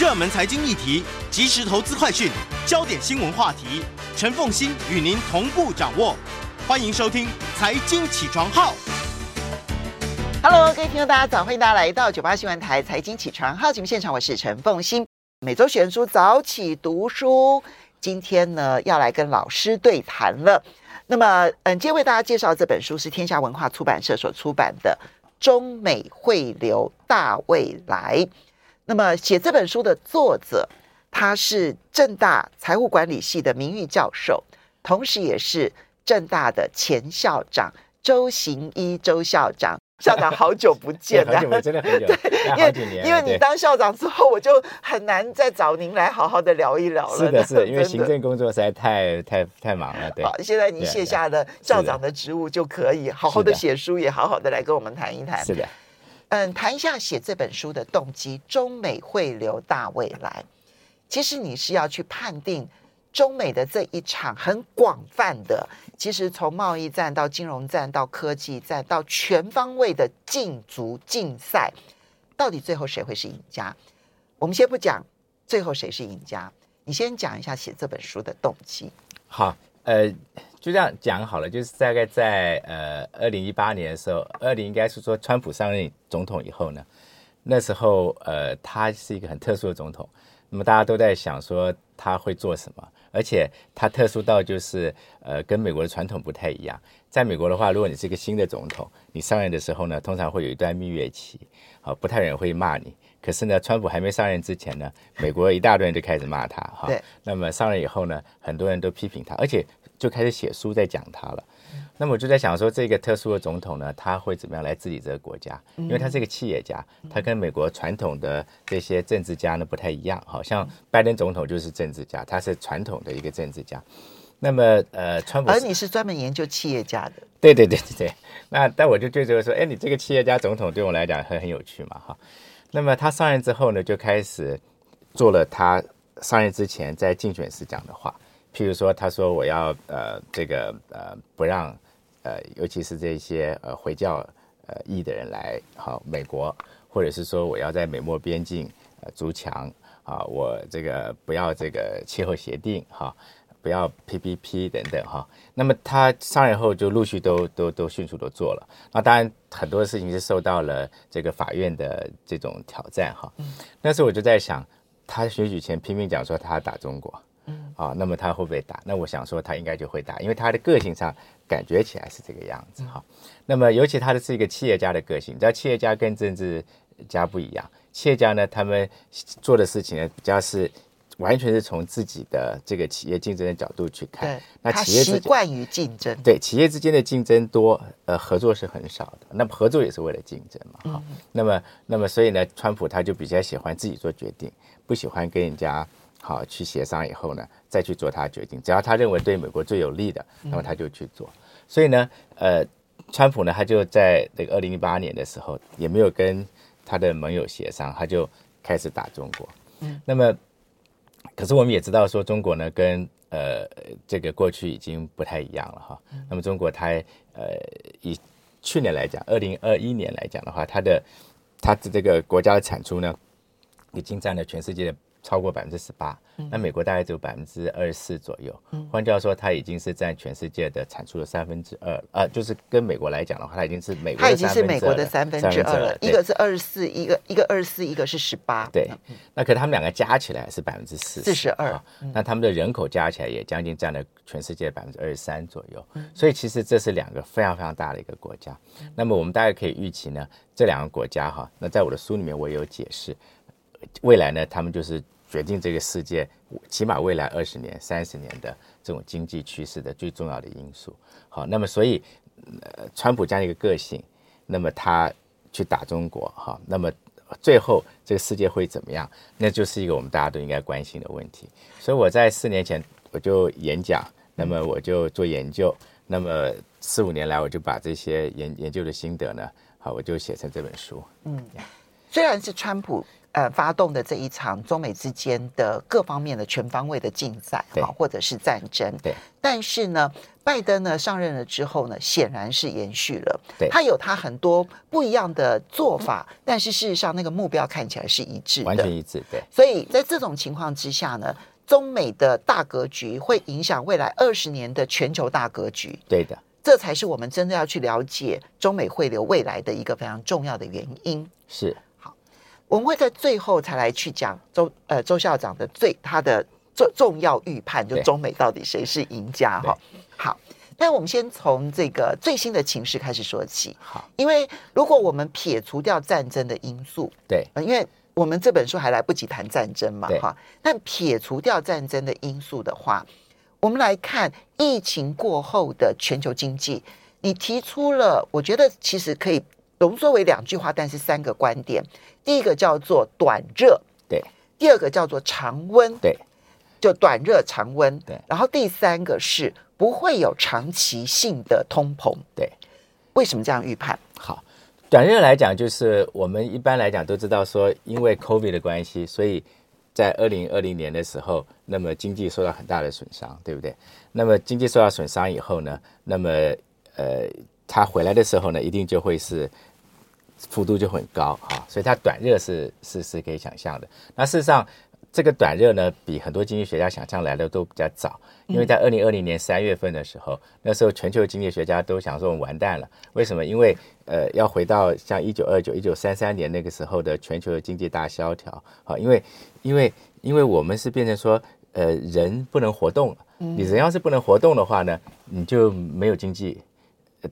热门财经议题、即时投资快讯、焦点新闻话题，陈凤欣与您同步掌握。欢迎收听《财经起床号》。Hello，各位听众，大家早！欢迎大家来到九八新闻台《财经起床号》节目现场，我是陈凤欣。每周选书早起读书，今天呢要来跟老师对谈了。那么，嗯，今天为大家介绍这本书是天下文化出版社所出版的《中美汇流大未来》。那么，写这本书的作者，他是正大财务管理系的名誉教授，同时也是正大的前校长周行一周校长。校长，好久不见 了，真的很久，对，因为因为你当校长之后，我就很难再找您来好好的聊一聊了。是的，是的，因为行政工作实在太太太忙了。对，好，现在您卸下了校长的职务，就可以好好的写书，也好好的来跟我们谈一谈。是的，嗯，谈一下写这本书的动机——中美汇流大未来。其实你是要去判定。中美的这一场很广泛的，其实从贸易战到金融战到科技战到全方位的竞逐竞赛，到底最后谁会是赢家？我们先不讲最后谁是赢家，你先讲一下写这本书的动机。好，呃，就这样讲好了，就是大概在呃二零一八年的时候，二零应该是说川普上任总统以后呢，那时候呃他是一个很特殊的总统，那么大家都在想说他会做什么。而且它特殊到就是，呃，跟美国的传统不太一样。在美国的话，如果你是一个新的总统，你上任的时候呢，通常会有一段蜜月期，好，不太有人会骂你。可是呢，川普还没上任之前呢，美国一大堆人就开始骂他，哈。对。那么上任以后呢，很多人都批评他，而且就开始写书在讲他了。那么我就在想说，这个特殊的总统呢，他会怎么样来治理这个国家？因为他是一个企业家，他跟美国传统的这些政治家呢不太一样。好像拜登总统就是政治家，他是传统的一个政治家。那么呃，川普，而你是专门研究企业家的。对对对对对。那但我就觉得说，哎，你这个企业家总统对我来讲很很有趣嘛，哈。那么他上任之后呢，就开始做了他上任之前在竞选时讲的话，譬如说，他说我要呃这个呃不让。呃，尤其是这些呃回教呃裔的人来好美国，或者是说我要在美墨边境呃筑墙啊，我这个不要这个气候协定哈，不要 PPP 等等哈。那么他上任后就陆续都都都迅速的做了。那当然很多事情是受到了这个法院的这种挑战哈。那时候我就在想，他选举前拼命讲说他打中国。嗯，啊，那么他会不会打？那我想说他应该就会打，因为他的个性上感觉起来是这个样子哈。那么尤其他的是一个企业家的个性，你知道企业家跟政治家不一样。企业家呢，他们做的事情呢，比较是完全是从自己的这个企业竞争的角度去看。那企业习惯于竞争。对，企业之间的竞争多，呃，合作是很少的。那么合作也是为了竞争嘛，哈、嗯。那么，那么所以呢，川普他就比较喜欢自己做决定，不喜欢跟人家。好，去协商以后呢，再去做他决定。只要他认为对美国最有利的，那么他就去做。嗯、所以呢，呃，川普呢，他就在那个二零一八年的时候，也没有跟他的盟友协商，他就开始打中国。嗯，那么，可是我们也知道说，中国呢，跟呃这个过去已经不太一样了哈。嗯、那么中国它呃以去年来讲，二零二一年来讲的话，它的它的这个国家的产出呢，已经占了全世界的。超过百分之十八，那美国大概只有百分之二十四左右。嗯，换句话说，它已经是占全世界的产出的三分之二。呃，就是跟美国来讲的话，它已经是美国的三分之二。它已经是美国的三分之二了。一个是二十四，一个一个二十四，一个是十八。对，那可他们两个加起来是百分之四四十二。那他们的人口加起来也将近占了全世界百分之二十三左右。所以其实这是两个非常非常大的一个国家。那么我们大概可以预期呢，这两个国家哈，那在我的书里面我也有解释。未来呢，他们就是决定这个世界起码未来二十年、三十年的这种经济趋势的最重要的因素。好，那么所以，呃，川普这样一个个性，那么他去打中国，哈，那么最后这个世界会怎么样？那就是一个我们大家都应该关心的问题。所以我在四年前我就演讲，那么我就做研究，那么四五年来我就把这些研研究的心得呢，好，我就写成这本书。嗯，虽然是川普。呃发动的这一场中美之间的各方面的全方位的竞赛，好，或者是战争。对。但是呢，拜登呢上任了之后呢，显然是延续了。对。他有他很多不一样的做法，但是事实上那个目标看起来是一致的，完全一致。对。所以在这种情况之下呢，中美的大格局会影响未来二十年的全球大格局。对的。这才是我们真的要去了解中美汇流未来的一个非常重要的原因。是。好，我们会在最后才来去讲周呃周校长的最他的重重要预判，就中美到底谁是赢家哈。好，那我们先从这个最新的情势开始说起。好，因为如果我们撇除掉战争的因素，对，因为我们这本书还来不及谈战争嘛，哈。但撇除掉战争的因素的话。我们来看疫情过后的全球经济，你提出了，我觉得其实可以浓缩为两句话，但是三个观点。第一个叫做短热，对；第二个叫做常温，对，就短热常温，对。然后第三个是不会有长期性的通膨，对。为什么这样预判？好，短热来讲，就是我们一般来讲都知道说，因为 COVID 的关系，所以。在二零二零年的时候，那么经济受到很大的损伤，对不对？那么经济受到损伤以后呢，那么呃，它回来的时候呢，一定就会是幅度就很高啊，所以它短热是是是可以想象的。那事实上，这个短热呢，比很多经济学家想象来的都比较早，因为在二零二零年三月份的时候，那时候全球经济学家都想说我们完蛋了，为什么？因为呃，要回到像一九二九、一九三三年那个时候的全球的经济大萧条，好，因为因为因为我们是变成说，呃，人不能活动了，你人要是不能活动的话呢，你就没有经济。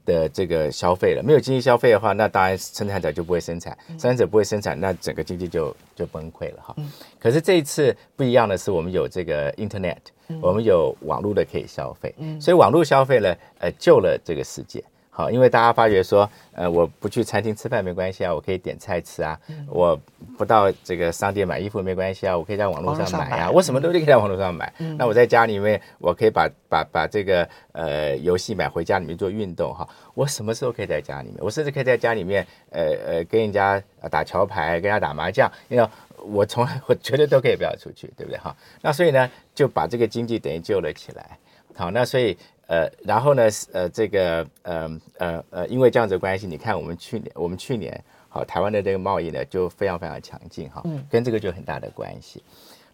的这个消费了，没有经济消费的话，那当然生产者就不会生产，生产者不会生产，那整个经济就就崩溃了哈。可是这一次不一样的是，我们有这个 Internet，我们有网络的可以消费，所以网络消费呢，呃，救了这个世界。好，因为大家发觉说，呃，我不去餐厅吃饭没关系啊，我可以点菜吃啊。嗯、我不到这个商店买衣服没关系啊，我可以在网络上买啊。买我什么都可以在网络上买。嗯、那我在家里面，我可以把把把这个呃游戏买回家里面做运动哈。我什么时候可以在家里面？我甚至可以在家里面，呃呃，跟人家打桥牌，跟人家打麻将。因为我从来 我绝对都可以不要出去，对不对哈？那所以呢，就把这个经济等于救了起来。好，那所以。呃，然后呢，呃，这个，呃，呃，呃，因为这样子的关系，你看我们去年，我们去年，好，台湾的这个贸易呢，就非常非常强劲，哈，嗯，跟这个就有很大的关系。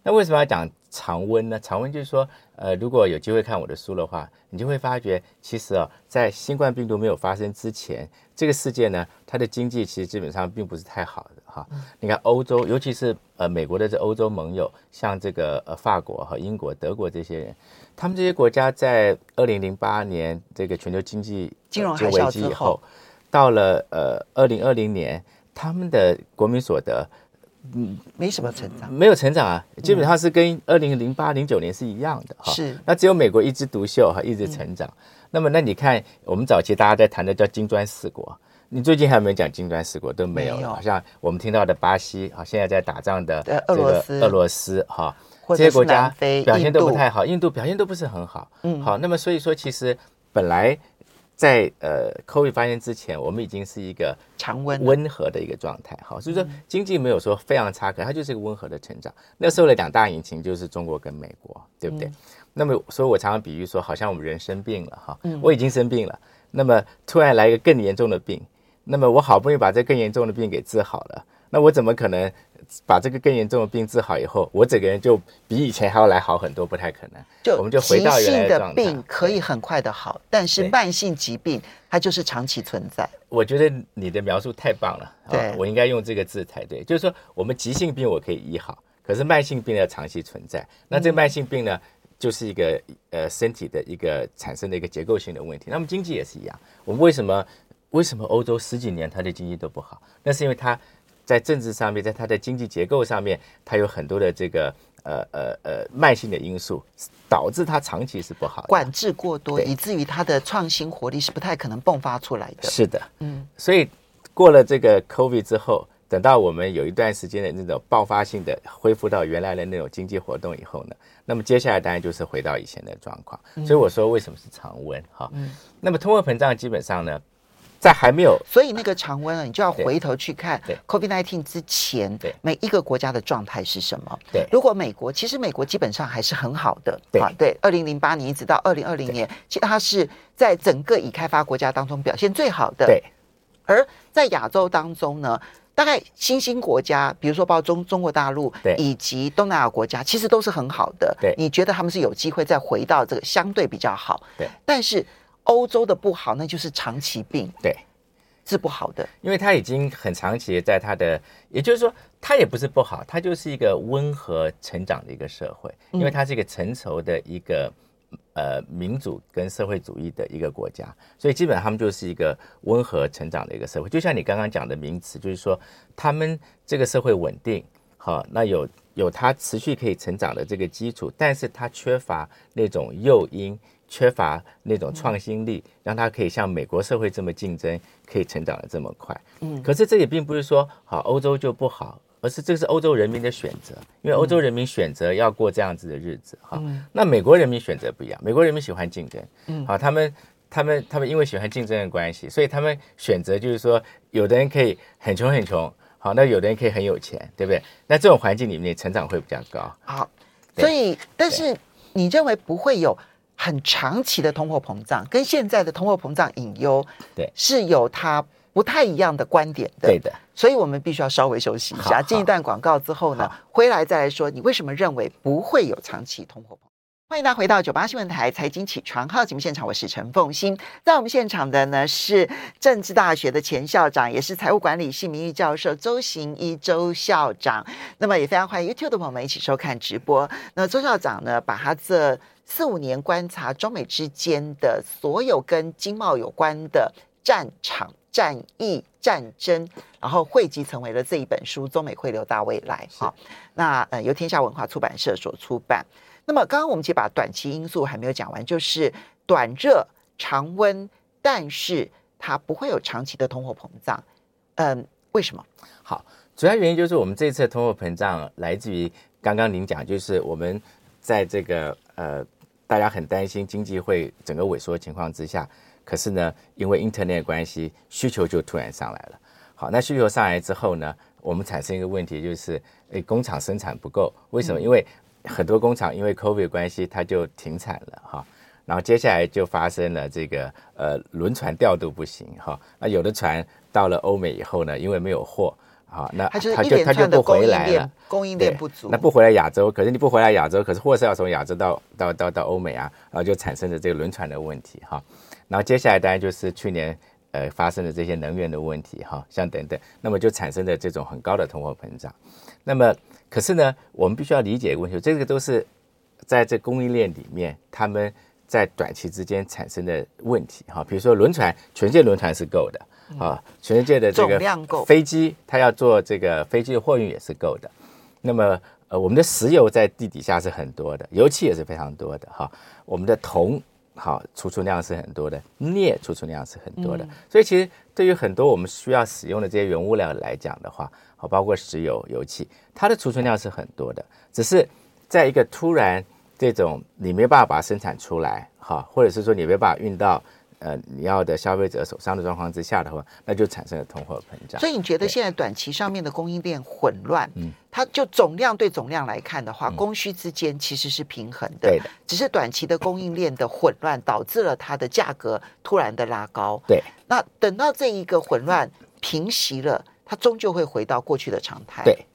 那为什么要讲常温呢？常温就是说，呃，如果有机会看我的书的话，你就会发觉，其实啊，在新冠病毒没有发生之前，这个世界呢，它的经济其实基本上并不是太好的，哈。你看欧洲，尤其是呃美国的这欧洲盟友，像这个呃法国和英国、德国这些人。他们这些国家在二零零八年这个全球经济金融危机以后，到了呃二零二零年，他们的国民所得嗯没什么成长，没有成长啊，基本上是跟二零零八零九年是一样的哈。是，那只有美国一枝独秀哈，一直成长。那么那你看，我们早期大家在谈的叫金砖四国，你最近还有没有讲金砖四国都没有了，好像我们听到的巴西啊，现在在打仗的这个俄罗斯哈。这些国家表现都不太好，印度表现都不是很好。嗯，好，那么所以说，其实本来在呃 COVID 发生之前，我们已经是一个常温温和的一个状态。好，所以说经济没有说非常差，可它就是一个温和的成长。那时候的两大引擎就是中国跟美国，对不对？那么，所以我常常比喻说，好像我们人生病了哈，我已经生病了，那么突然来一个更严重的病，那么我好不容易把这更严重的病给治好了，那我怎么可能？把这个更严重的病治好以后，我整个人就比以前还要来好很多，不太可能。就我们就回到原来的状态。病可以很快的好，但是慢性疾病它就是长期存在。我觉得你的描述太棒了，对，我应该用这个字才对。就是说，我们急性病我可以医好，可是慢性病要长期存在。那这个慢性病呢，就是一个呃身体的一个产生的一个结构性的问题。那么经济也是一样，我们为什么为什么欧洲十几年它的经济都不好？那是因为它。在政治上面，在它的经济结构上面，它有很多的这个呃呃呃慢性的因素，导致它长期是不好的，管制过多，以至于它的创新活力是不太可能迸发出来的。是的，嗯，所以过了这个 COVID 之后，等到我们有一段时间的那种爆发性的恢复到原来的那种经济活动以后呢，那么接下来当然就是回到以前的状况。所以我说为什么是常温哈？嗯，那么通货膨胀基本上呢？在还没有，所以那个常温啊，你就要回头去看 COVID-19 之前，对每一个国家的状态是什么？对，如果美国其实美国基本上还是很好的，对，对，二零零八年一直到二零二零年，其实它是在整个已开发国家当中表现最好的。对，而在亚洲当中呢，大概新兴国家，比如说包括中中国大陆，对，以及东南亚国家，其实都是很好的。对，你觉得他们是有机会再回到这个相对比较好？对，但是。欧洲的不好，那就是长期病，对，治不好的，因为它已经很长期在它的，也就是说，它也不是不好，它就是一个温和成长的一个社会，因为它是一个成熟的一个呃民主跟社会主义的一个国家，所以基本上他们就是一个温和成长的一个社会。就像你刚刚讲的名词，就是说他们这个社会稳定，好，那有有它持续可以成长的这个基础，但是它缺乏那种诱因。缺乏那种创新力，让他可以像美国社会这么竞争，可以成长的这么快。嗯，可是这也并不是说好欧洲就不好，而是这是欧洲人民的选择，因为欧洲人民选择要过这样子的日子。哈，那美国人民选择不一样，美国人民喜欢竞争。嗯，好，他们他们他们因为喜欢竞争的关系，所以他们选择就是说，有的人可以很穷很穷，好，那有的人可以很有钱，对不对？那这种环境里面成长会比较高。好，所以但是你认为不会有？很长期的通货膨胀跟现在的通货膨胀隐忧，对，是有它不太一样的观点的。对的，所以我们必须要稍微休息一下，进一段广告之后呢，回来再来说你为什么认为不会有长期通货膨胀。欢迎大家回到九八新闻台财经起床号节目现场，我是陈凤欣，在我们现场的呢是政治大学的前校长，也是财务管理系名誉教授周行一周校长。那么也非常欢迎 YouTube 的朋友们一起收看直播。那周校长呢，把他这四五年观察中美之间的所有跟经贸有关的战场、战役、战争，然后汇集成为了这一本书《中美汇流大未来》。好，那呃由天下文化出版社所出版。那么刚刚我们其实把短期因素还没有讲完，就是短热、常温，但是它不会有长期的通货膨胀。嗯，为什么？好，主要原因就是我们这次的通货膨胀来自于刚刚您讲，就是我们在这个呃。大家很担心经济会整个萎缩的情况之下，可是呢，因为 Internet 关系，需求就突然上来了。好，那需求上来之后呢，我们产生一个问题，就是诶，工厂生产不够。为什么？因为很多工厂因为 COVID 关系，它就停产了哈。然后接下来就发生了这个呃轮船调度不行哈。那有的船到了欧美以后呢，因为没有货。好，那他就他就不回来了，供应链不足，那不回来亚洲，可是你不回来亚洲，可是货是要从亚洲到到到到欧美啊，然后就产生了这个轮船的问题哈。然后接下来当然就是去年呃发生的这些能源的问题哈，像等等，那么就产生了这种很高的通货膨胀。那么可是呢，我们必须要理解一个问题，这个都是在这供应链里面，他们在短期之间产生的问题哈。比如说轮船，全世界轮船是够的。啊，全世界的这个飞机，它要做这个飞机的货运也是够的。那么，呃，我们的石油在地底下是很多的，油气也是非常多的。哈，我们的铜，好，储存量是很多的，镍储存量是很多的。所以，其实对于很多我们需要使用的这些原物料来讲的话，好，包括石油、油气，它的储存量是很多的。只是在一个突然这种你没办法把它生产出来，哈，或者是说你没办法运到。呃，你要的消费者手上的状况之下的话，那就产生了通货膨胀。所以你觉得现在短期上面的供应链混乱，嗯，它就总量对总量来看的话，嗯、供需之间其实是平衡的。对的。只是短期的供应链的混乱导致了它的价格突然的拉高。对。那等到这一个混乱平息了，它终究会回到过去的常态。对。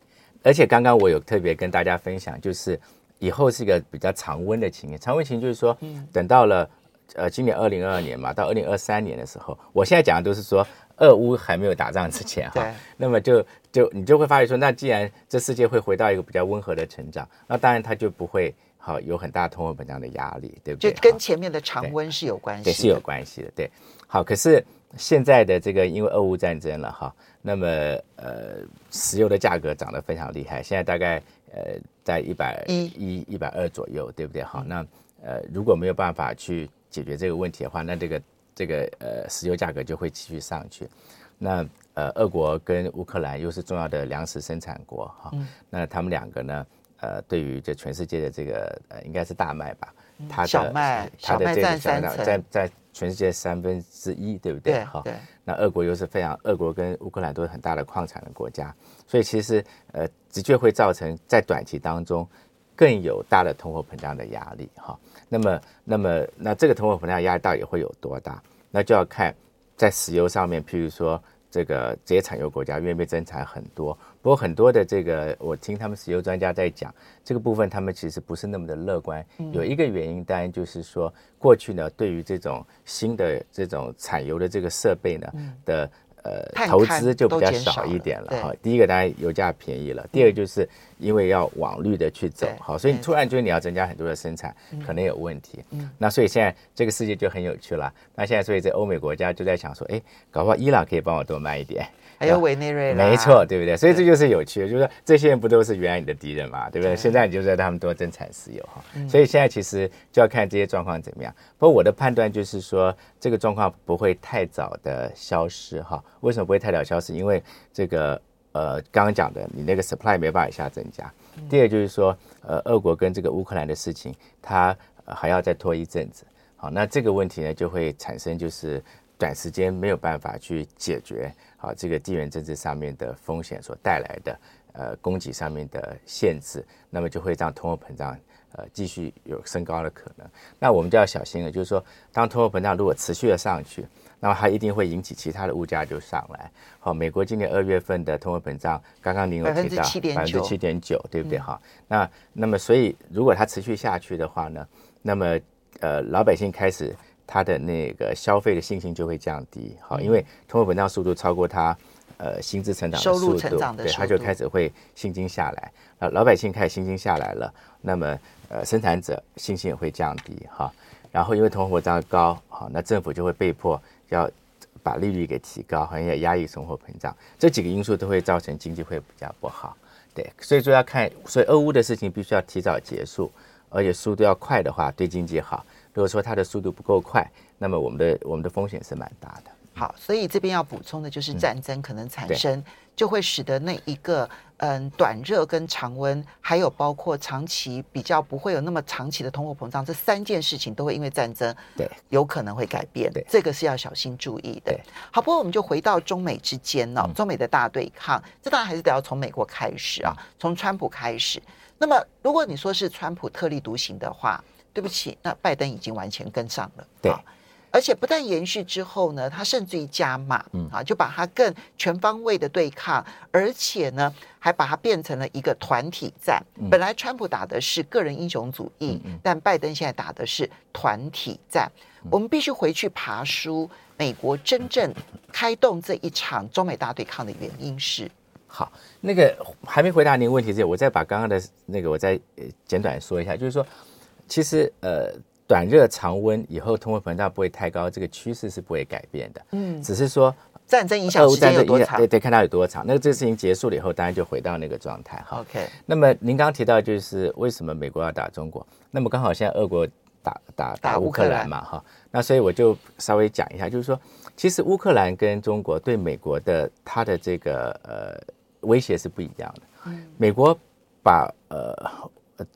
而且刚刚我有特别跟大家分享，就是以后是一个比较常温的情形。常温情就是说，嗯，等到了。呃，今年二零二二年嘛，到二零二三年的时候，我现在讲的都是说，俄乌还没有打仗之前哈。那么就就你就会发现说，那既然这世界会回到一个比较温和的成长，那当然它就不会好有很大通货膨胀的压力，对不对？就跟前面的常温是有关系的。对，是有关系的。对，好，可是现在的这个因为俄乌战争了哈，那么呃，石油的价格涨得非常厉害，现在大概呃在一百一一百二左右，对不对？好，那呃如果没有办法去解决这个问题的话，那这个这个呃石油价格就会继续上去。那呃，俄国跟乌克兰又是重要的粮食生产国哈，嗯、那他们两个呢，呃，对于这全世界的这个呃应该是大麦吧，它的小麦，它的这个在在全世界三分之一，对不对？哈。那俄国又是非常，俄国跟乌克兰都是很大的矿产的国家，所以其实呃，的确会造成在短期当中更有大的通货膨胀的压力哈。那么，那么，那这个通货膨胀压力到底会有多大？那就要看在石油上面，譬如说。这个这些产油国家愿意增产很多，不过很多的这个，我听他们石油专家在讲这个部分，他们其实不是那么的乐观。有一个原因，当然就是说，过去呢，对于这种新的这种产油的这个设备呢的。呃，投资就比较少一点了哈。第一个当然油价便宜了，第二个就是因为要往绿的去走，好，所以你突然就是你要增加很多的生产，可能有问题。嗯那所以现在这个世界就很有趣了。那现在所以在欧美国家就在想说，哎，搞不好伊朗可以帮我多卖一点。还有委内瑞拉，没错，对不对？所以这就是有趣的，就是说这些人不都是原来你的敌人嘛，对不对？现在你就在他们多增产石油哈，所以现在其实就要看这些状况怎么样。不过我的判断就是说，这个状况不会太早的消失哈。为什么不会太早消失？因为这个呃，刚刚讲的，你那个 supply 没办法一下增加。第二就是说，呃，俄国跟这个乌克兰的事情，它还要再拖一阵子。好，那这个问题呢，就会产生就是。短时间没有办法去解决好这个地缘政治上面的风险所带来的呃供给上面的限制，那么就会让通货膨胀呃继续有升高的可能。那我们就要小心了，就是说当通货膨胀如果持续的上去，那么它一定会引起其他的物价就上来。好，美国今年二月份的通货膨胀，刚刚您有提到百分之七点九，对不对？哈、嗯，那那么所以如果它持续下去的话呢，那么呃老百姓开始。他的那个消费的信心就会降低，好，因为通货膨胀速度超过他呃薪资成长的速度，收入成长的速度，对，他就开始会信心下来，那老百姓开始信心下来了，那么呃生产者信心也会降低，哈，然后因为通货膨胀高，好，那政府就会被迫要把利率给提高，好像也压抑通货膨胀，这几个因素都会造成经济会比较不好，对，所以说要看，所以俄乌的事情必须要提早结束，而且速度要快的话，对经济好。如果说它的速度不够快，那么我们的我们的风险是蛮大的。好，所以这边要补充的就是战争可能产生，嗯、就会使得那一个嗯短热跟常温，还有包括长期比较不会有那么长期的通货膨胀，这三件事情都会因为战争对有可能会改变。对，这个是要小心注意的。对，好，不过我们就回到中美之间呢、哦，中美的大对抗，嗯、这当然还是得要从美国开始啊，从川普开始。那么如果你说是川普特立独行的话，对不起，那拜登已经完全跟上了。对，而且不但延续之后呢，他甚至于加码，嗯啊，就把它更全方位的对抗，而且呢，还把它变成了一个团体战。嗯、本来川普打的是个人英雄主义，嗯嗯、但拜登现在打的是团体战。嗯、我们必须回去爬书，美国真正开动这一场中美大对抗的原因是。好，那个还没回答您问题之前，我再把刚刚的那个我再简短说一下，就是说。其实，呃，短热常温以后，通货膨胀不会太高，这个趋势是不会改变的。嗯，只是说战争影响时间有多长？对对，看它有多长。那个这个事情结束了以后，当然就回到那个状态。哈，OK。那么您刚刚提到，就是为什么美国要打中国？那么刚好现在俄国打打打乌克兰嘛，哈。那所以我就稍微讲一下，就是说，其实乌克兰跟中国对美国的它的这个呃威胁是不一样的。嗯，美国把呃。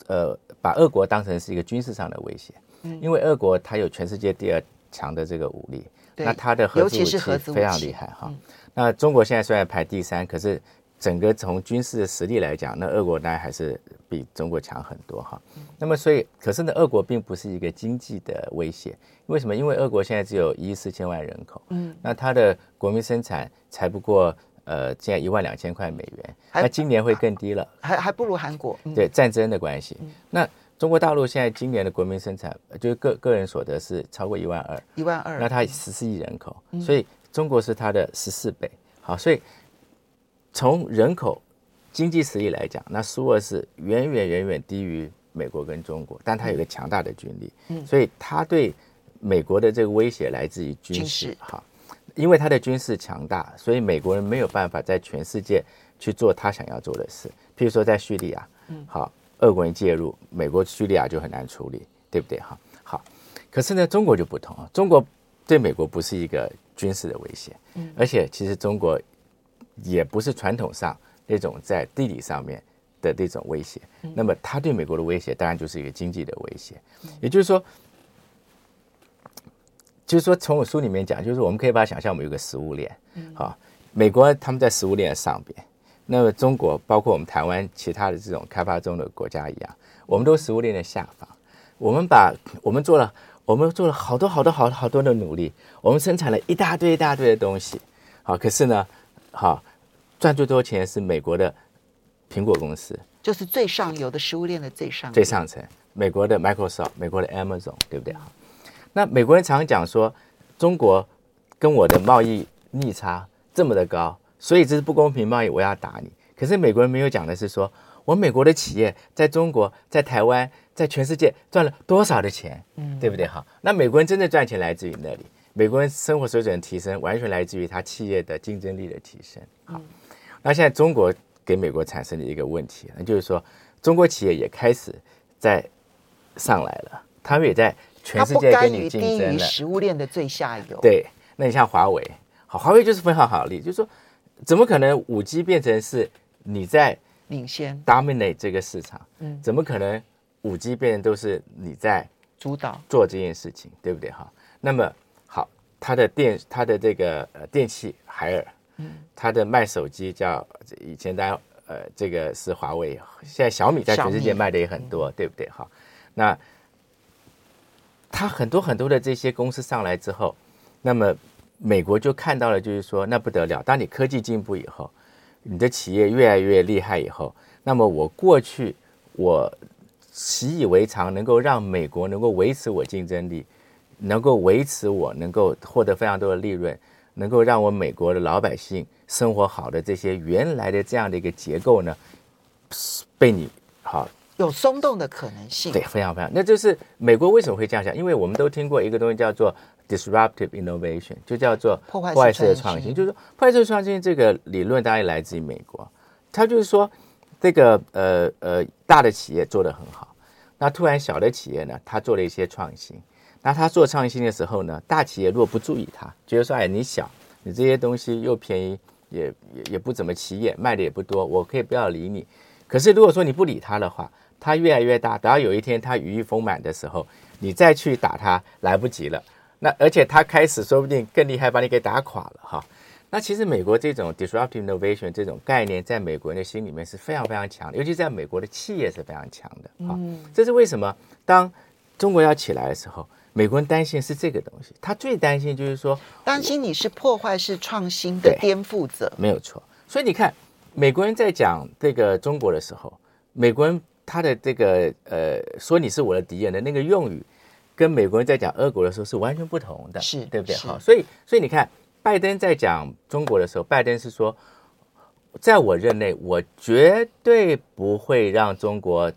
呃，把俄国当成是一个军事上的威胁，嗯，因为俄国它有全世界第二强的这个武力，那它的核子武器非常厉害哈。那中国现在虽然排第三，可是整个从军事的实力来讲，那俄国当然还是比中国强很多哈。嗯、那么所以，可是呢，俄国并不是一个经济的威胁，为什么？因为俄国现在只有一亿四千万人口，嗯，那它的国民生产才不过。呃，现在一万两千块美元，那今年会更低了，还还不如韩国。嗯、对战争的关系，嗯、那中国大陆现在今年的国民生产，就是个个人所得是超过一万二，一万二，那它十四亿人口，嗯、所以中国是它的十四倍。好，所以从人口、经济实力来讲，那苏俄是远远远远低于美国跟中国，但它有个强大的军力，嗯，所以它对美国的这个威胁来自于军事，好。因为他的军事强大，所以美国人没有办法在全世界去做他想要做的事。譬如说，在叙利亚，嗯，好，俄国人介入，美国叙利亚就很难处理，对不对？哈，好。可是呢，中国就不同啊，中国对美国不是一个军事的威胁，嗯，而且其实中国也不是传统上那种在地理上面的那种威胁。那么，他对美国的威胁当然就是一个经济的威胁，也就是说。就是说从我书里面讲，就是我们可以把它想象我们有个食物链，好，美国他们在食物链上边，那么中国包括我们台湾其他的这种开发中的国家一样，我们都食物链的下方，我们把我们做了，我们做了好多好多好多好多的努力，我们生产了一大堆一大堆的东西，好，可是呢，好赚最多钱是美国的苹果公司，就是最上游的食物链的最上最上层，美国的 Microsoft，美国的 Amazon，对不对？那美国人常常讲说，中国跟我的贸易逆差这么的高，所以这是不公平贸易，我要打你。可是美国人没有讲的是说，我美国的企业在中国、在台湾、在全世界赚了多少的钱，嗯，对不对？哈，那美国人真的赚钱来自于那里，美国人生活水准的提升完全来自于他企业的竞争力的提升。好，那现在中国给美国产生的一个问题，那就是说，中国企业也开始在上来了，他们也在。全世界跟你竞争了，食物链的最下游。对，那你像华为，好，华为就是非常好的例子，就是说，怎么可能五 G 变成是你在领先 dominate 这个市场？嗯，怎么可能五 G 变成都是你在主导做这件事情，对不对？哈，那么好，它的电，它的这个呃电器海尔，嗯，它的卖手机叫以前大家呃这个是华为，现在小米在全世界卖的也很多，对不对？哈，那。它很多很多的这些公司上来之后，那么美国就看到了，就是说那不得了。当你科技进步以后，你的企业越来越厉害以后，那么我过去我习以为常，能够让美国能够维持我竞争力，能够维持我能够获得非常多的利润，能够让我美国的老百姓生活好的这些原来的这样的一个结构呢，被你好。有松动的可能性，对，非常非常。那就是美国为什么会这样想？因为我们都听过一个东西叫做 disruptive innovation，就叫做破坏式的创新。就是说，破坏式创新这个理论当然来自于美国。它就是说，这个呃呃大的企业做得很好，那突然小的企业呢，它做了一些创新。那他做创新的时候呢，大企业如果不注意它，觉得说哎你小，你这些东西又便宜，也也也不怎么起眼，卖的也不多，我可以不要理你。可是如果说你不理它的话，它越来越大，等到有一天它羽翼丰满的时候，你再去打它来不及了。那而且他开始说不定更厉害，把你给打垮了哈。那其实美国这种 disruptive innovation 这种概念，在美国人的心里面是非常非常强的，尤其在美国的企业是非常强的哈。这是为什么？当中国要起来的时候，美国人担心是这个东西，他最担心就是说，担心你是破坏式创新的颠覆者，没有错。所以你看，美国人在讲这个中国的时候，美国人。他的这个呃，说你是我的敌人的那个用语，跟美国人在讲俄国的时候是完全不同的，是对不对？好，所以所以你看，拜登在讲中国的时候，拜登是说，在我任内，我绝对不会让中国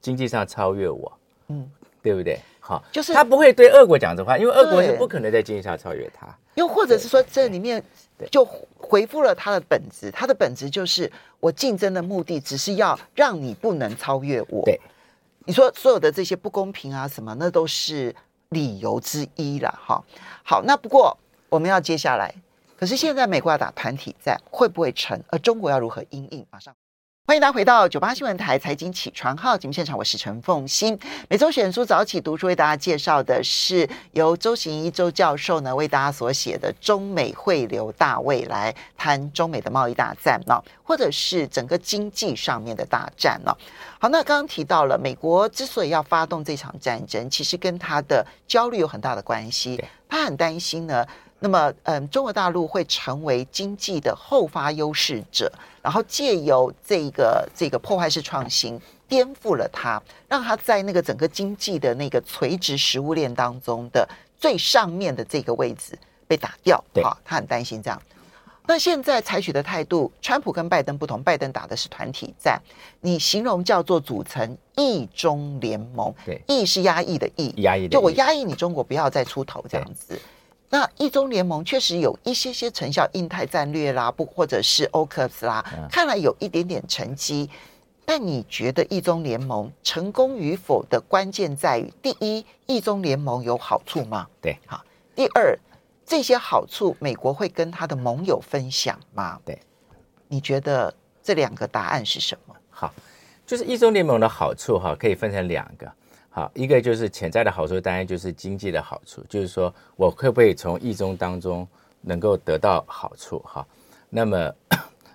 经济上超越我，嗯，对不对？好，就是他不会对俄国讲这话，因为俄国是不可能在经济上超越他。又或者是说，这里面就回复了他的本质，他的本质就是我竞争的目的只是要让你不能超越我。对，你说所有的这些不公平啊什么，那都是理由之一了。哈，好，那不过我们要接下来，可是现在美国要打团体战，会不会成？而中国要如何应应？马上。欢迎大家回到九八新闻台财经起床号节目现场，我是陈凤欣。每周选书早起读书，为大家介绍的是由周行一周教授呢为大家所写的《中美汇流大未来》，谈中美的贸易大战呢，或者是整个经济上面的大战呢。好，那刚刚提到了美国之所以要发动这场战争，其实跟他的焦虑有很大的关系，他很担心呢。那么，嗯，中国大陆会成为经济的后发优势者，然后借由这个这个破坏式创新，颠覆了它，让它在那个整个经济的那个垂直食物链当中的最上面的这个位置被打掉。对，好，他很担心这样。那现在采取的态度，川普跟拜登不同，拜登打的是团体战，你形容叫做组成意中联盟。对，意是压抑的意，压抑的，就我压抑你中国，不要再出头这样子。那一中联盟确实有一些些成效，印太战略啦，不或者是欧克斯啦，看来有一点点成绩。但你觉得一中联盟成功与否的关键在于：第一，一中联盟有好处吗？对，好。第二，这些好处美国会跟他的盟友分享吗？对，你觉得这两个答案是什么？好，就是一中联盟的好处哈，可以分成两个。好，一个就是潜在的好处，当然就是经济的好处，就是说我会不会从意中当中能够得到好处哈？那么，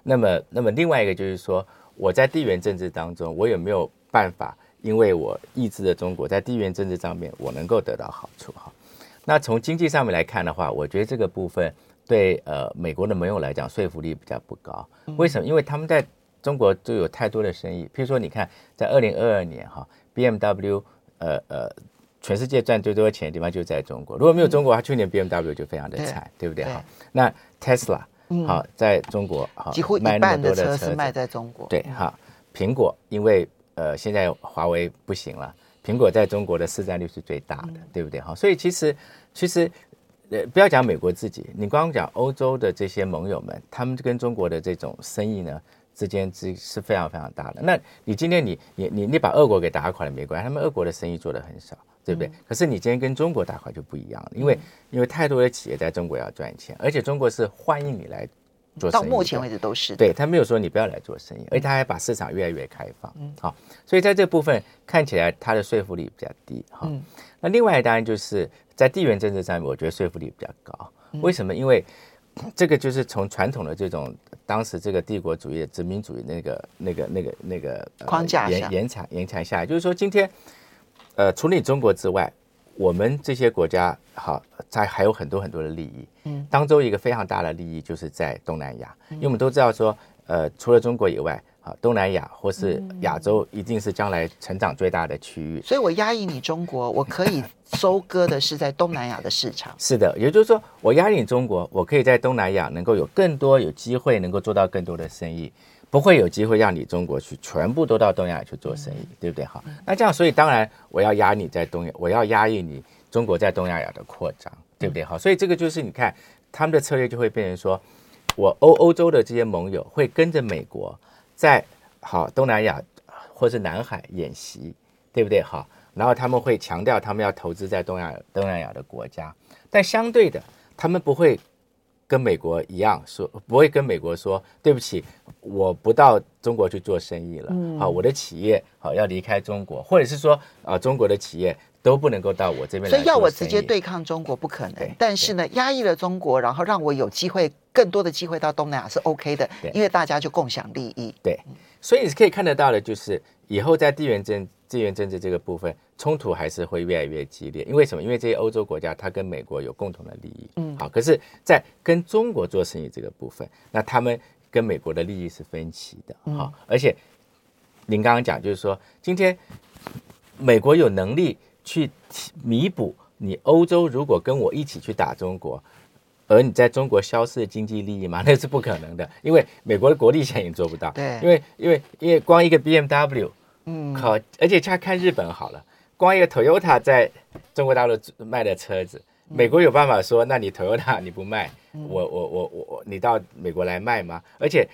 那么，那么另外一个就是说，我在地缘政治当中，我有没有办法，因为我抑制了中国，在地缘政治上面我能够得到好处哈？那从经济上面来看的话，我觉得这个部分对呃美国的盟友来讲说服力比较不高。为什么？因为他们在中国就有太多的生意，譬如说你看，在二零二二年哈，BMW。呃呃，全世界赚最多钱的地方就在中国。如果没有中国，它去年 BMW 就非常的惨，对，不对？哈，那 Tesla 好，在中国好，几乎一半的车是卖在中国。对，哈，苹果因为呃现在华为不行了，苹果在中国的市占率是最大的，对不对？哈，所以其实其实呃不要讲美国自己，你光讲欧洲的这些盟友们，他们跟中国的这种生意呢？之间之是非常非常大的。那你今天你你你你把俄国给打垮了没关系，他们俄国的生意做的很少，对不对？嗯、可是你今天跟中国打垮就不一样了，因为、嗯、因为太多的企业在中国要赚钱，而且中国是欢迎你来做生意。到目前为止都是。对，他没有说你不要来做生意，而且他还把市场越来越开放。嗯，好，所以在这部分看起来他的说服力比较低。哈、嗯，那另外当然就是在地缘政治上面，我觉得说服力比较高。为什么？因为这个就是从传统的这种当时这个帝国主义、殖民主义那个、那个、那个、那个框架延延长延长下来，就是说今天，呃，除了你中国之外，我们这些国家好在还有很多很多的利益。嗯，当中一个非常大的利益就是在东南亚，因为我们都知道说，呃，除了中国以外。好，东南亚或是亚洲一定是将来成长最大的区域。所以我压抑你中国，我可以收割的是在东南亚的市场。是的，也就是说，我压抑你中国，我可以在东南亚能够有更多有机会，能够做到更多的生意，不会有机会让你中国去全部都到东南亚去做生意，嗯、对不对？哈，那这样，所以当然我要压你在东亚，我要压抑你中国在东南亚的扩张，对不对？好，所以这个就是你看他们的策略就会变成说，我欧欧洲的这些盟友会跟着美国。在好东南亚或是南海演习，对不对？好，然后他们会强调他们要投资在东亚东南亚的国家，但相对的，他们不会跟美国一样说，不会跟美国说对不起，我不到中国去做生意了。嗯，好，我的企业好要离开中国，或者是说啊，中国的企业。都不能够到我这边来，所以要我直接对抗中国不可能。但是呢，压抑了中国，然后让我有机会更多的机会到东南亚是 OK 的，因为大家就共享利益。对，所以你可以看得到的，就是以后在地缘政地缘政治这个部分，冲突还是会越来越激烈。因为什么？因为这些欧洲国家它跟美国有共同的利益。嗯，好，可是，在跟中国做生意这个部分，那他们跟美国的利益是分歧的。好，而且您刚刚讲，就是说今天美国有能力。去弥补你欧洲如果跟我一起去打中国，而你在中国消失的经济利益吗？那是不可能的，因为美国的国力现在也做不到。对，因为因为因为光一个 BMW，嗯，靠，而且他看日本好了，光一个 Toyota 在中国大陆卖的车子，美国有办法说，那你 Toyota 你不卖，我我我我你到美国来卖吗？而且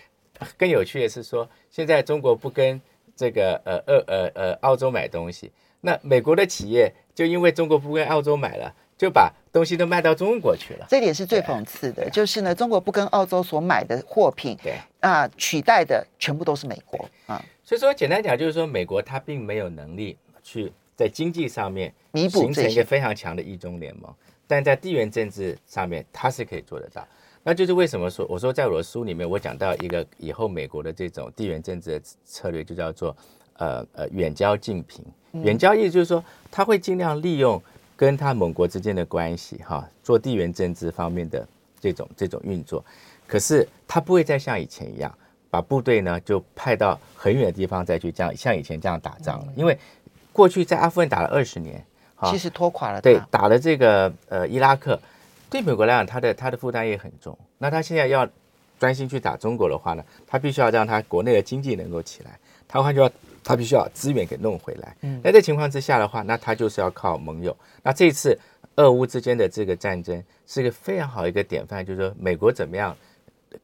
更有趣的是说，现在中国不跟这个呃呃呃呃澳洲买东西。那美国的企业就因为中国不跟澳洲买了，就把东西都卖到中国去了。这点是最讽刺的，就是呢，中国不跟澳洲所买的货品，对啊，取代的全部都是美国啊。所以说，简单讲就是说，美国它并没有能力去在经济上面弥补形成一个非常强的意中联盟，但在地缘政治上面，它是可以做得到。那就是为什么说，我说在我的书里面，我讲到一个以后美国的这种地缘政治的策略，就叫做呃呃远交近平。远交意思就是说，他会尽量利用跟他盟国之间的关系，哈，做地缘政治方面的这种这种运作。可是他不会再像以前一样，把部队呢就派到很远的地方再去这样像以前这样打仗了。因为过去在阿富汗打了二十年，其实拖垮了。对，打了这个呃伊拉克，对美国来讲，他的他的负担也很重。那他现在要专心去打中国的话呢，他必须要让他国内的经济能够起来，他换句话。他必须要资源给弄回来。嗯，那这情况之下的话，那他就是要靠盟友。那这一次俄乌之间的这个战争是一个非常好一个典范，就是说美国怎么样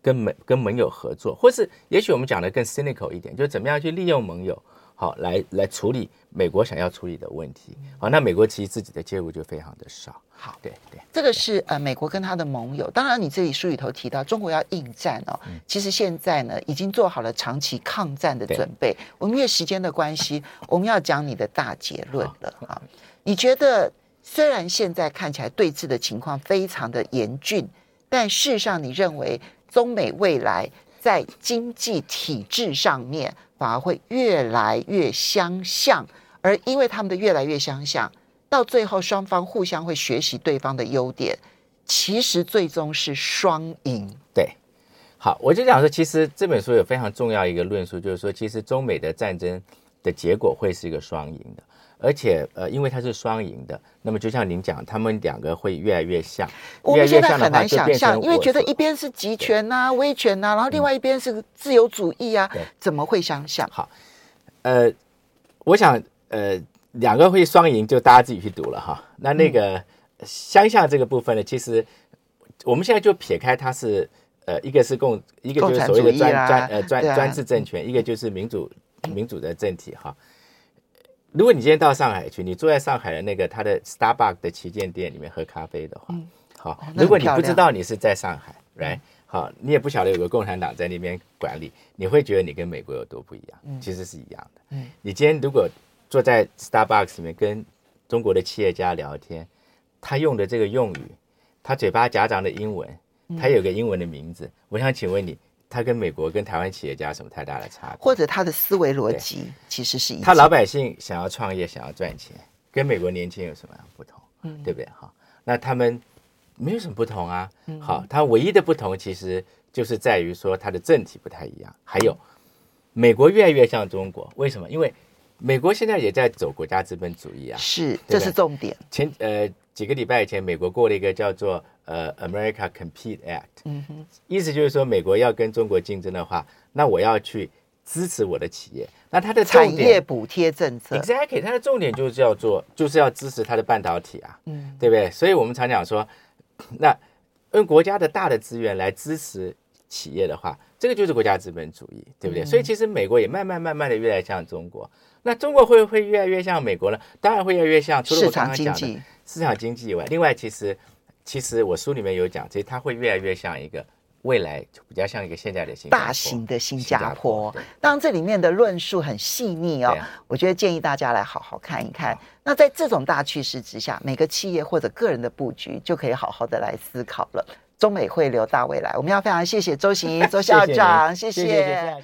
跟盟跟盟友合作，或是也许我们讲的更 cynical 一点，就是怎么样去利用盟友，好来来处理美国想要处理的问题。好，那美国其实自己的介入就非常的少。好，对对，这个是呃美国跟他的盟友。当然，你这里书里头提到中国要应战哦，其实现在呢已经做好了长期抗战的准备。我们因为时间的关系，我们要讲你的大结论了啊。你觉得虽然现在看起来对峙的情况非常的严峻，但事实上你认为中美未来在经济体制上面反而会越来越相像，而因为他们的越来越相像，到最后双方互相会学习对方的优点，其实最终是双赢。对，好，我就讲说，其实这本书有非常重要一个论述，就是说，其实中美的战争的结果会是一个双赢的。而且，呃，因为它是双赢的，那么就像您讲，他们两个会越来越像。我们现在很难想象，因为觉得一边是集权呐、啊、威权呐、啊，然后另外一边是自由主义啊，怎么会相像？好，呃，我想，呃，两个会双赢，就大家自己去读了哈。那那个相像这个部分呢，其实我们现在就撇开它是，呃，一个是共，一个就是所谓的专专呃专专制政权，一个就是民主民主的政体哈。如果你今天到上海去，你坐在上海的那个他的 Starbucks 的旗舰店里面喝咖啡的话，嗯、好，如果你不知道你是在上海，right，好，你也不晓得有个共产党在那边管理，你会觉得你跟美国有多不一样？嗯、其实是一样的。嗯，你今天如果坐在 Starbucks 里面跟中国的企业家聊天，他用的这个用语，他嘴巴夹杂的英文，他有个英文的名字，我想请问你。他跟美国跟台湾企业家有什么太大的差别？或者他的思维逻辑其实是一样。他老百姓想要创业，想要赚钱，跟美国年轻人有什么样不同？嗯，对不对？哈，那他们没有什么不同啊。好，他唯一的不同其实就是在于说他的政体不太一样。还有，美国越来越像中国，为什么？因为美国现在也在走国家资本主义啊。是，这是重点。前呃几个礼拜以前，美国过了一个叫做。呃，America Compete Act，嗯哼，意思就是说，美国要跟中国竞争的话，那我要去支持我的企业。那它的产业补贴政策，Exactly，它的重点就是要做，就是要支持它的半导体啊，嗯，对不对？所以我们常讲说，那用国家的大的资源来支持企业的话，这个就是国家资本主义，对不对？嗯、所以其实美国也慢慢慢慢的越来越像中国。那中国会不会越来越像美国呢？当然会越来越像，除了我刚刚讲的市场经济以外，另外其实。其实我书里面有讲，其实它会越来越像一个未来，比较像一个现在的新大型的新加坡。当然，这里面的论述很细腻哦，啊、我觉得建议大家来好好看一看。那在这种大趋势之下，每个企业或者个人的布局就可以好好的来思考了。中美汇流大未来，我们要非常谢谢周行 周校长，谢谢。